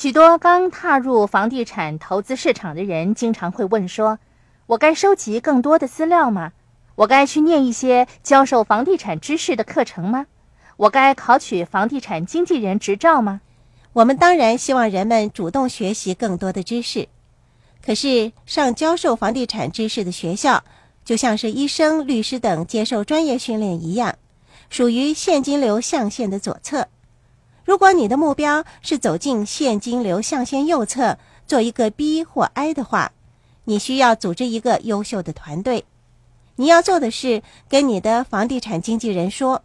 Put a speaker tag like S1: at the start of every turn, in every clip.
S1: 许多刚踏入房地产投资市场的人，经常会问说：“我该收集更多的资料吗？我该去念一些教授房地产知识的课程吗？我该考取房地产经纪人执照吗？”
S2: 我们当然希望人们主动学习更多的知识。可是，上教授房地产知识的学校，就像是医生、律师等接受专业训练一样，属于现金流象限的左侧。如果你的目标是走进现金流象限右侧，做一个 B 或 I 的话，你需要组织一个优秀的团队。你要做的是跟你的房地产经纪人说：“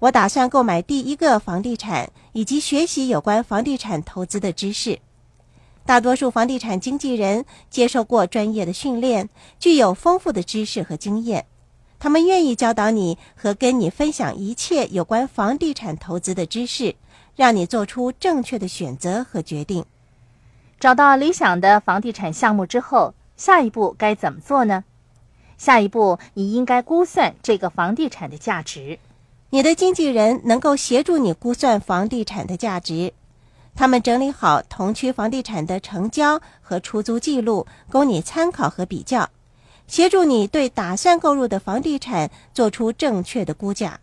S2: 我打算购买第一个房地产，以及学习有关房地产投资的知识。”大多数房地产经纪人接受过专业的训练，具有丰富的知识和经验，他们愿意教导你和跟你分享一切有关房地产投资的知识。让你做出正确的选择和决定。
S1: 找到理想的房地产项目之后，下一步该怎么做呢？下一步，你应该估算这个房地产的价值。
S2: 你的经纪人能够协助你估算房地产的价值。他们整理好同区房地产的成交和出租记录，供你参考和比较，协助你对打算购入的房地产做出正确的估价。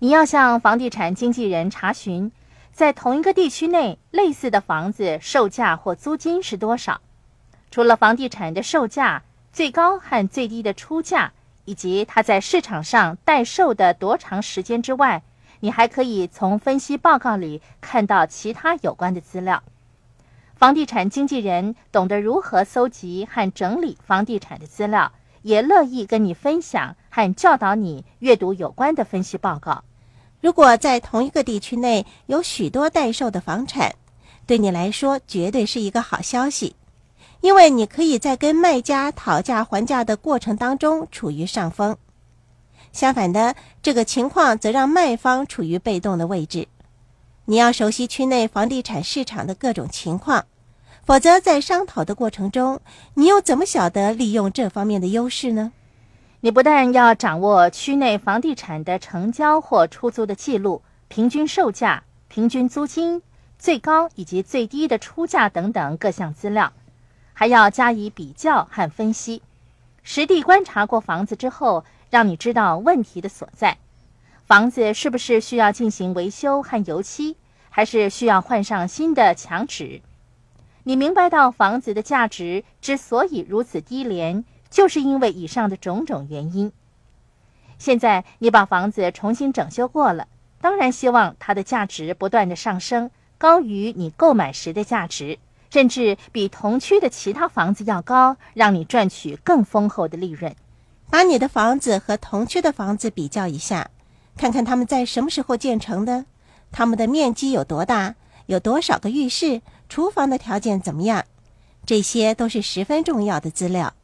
S1: 你要向房地产经纪人查询。在同一个地区内，类似的房子售价或租金是多少？除了房地产的售价、最高和最低的出价，以及它在市场上待售的多长时间之外，你还可以从分析报告里看到其他有关的资料。房地产经纪人懂得如何搜集和整理房地产的资料，也乐意跟你分享和教导你阅读有关的分析报告。
S2: 如果在同一个地区内有许多待售的房产，对你来说绝对是一个好消息，因为你可以在跟卖家讨价还价的过程当中处于上风。相反的，这个情况则让卖方处于被动的位置。你要熟悉区内房地产市场的各种情况，否则在商讨的过程中，你又怎么晓得利用这方面的优势呢？
S1: 你不但要掌握区内房地产的成交或出租的记录、平均售价、平均租金、最高以及最低的出价等等各项资料，还要加以比较和分析。实地观察过房子之后，让你知道问题的所在：房子是不是需要进行维修和油漆，还是需要换上新的墙纸？你明白到房子的价值之所以如此低廉。就是因为以上的种种原因，现在你把房子重新整修过了，当然希望它的价值不断的上升，高于你购买时的价值，甚至比同区的其他房子要高，让你赚取更丰厚的利润。
S2: 把你的房子和同区的房子比较一下，看看他们在什么时候建成的，他们的面积有多大，有多少个浴室，厨房的条件怎么样，这些都是十分重要的资料。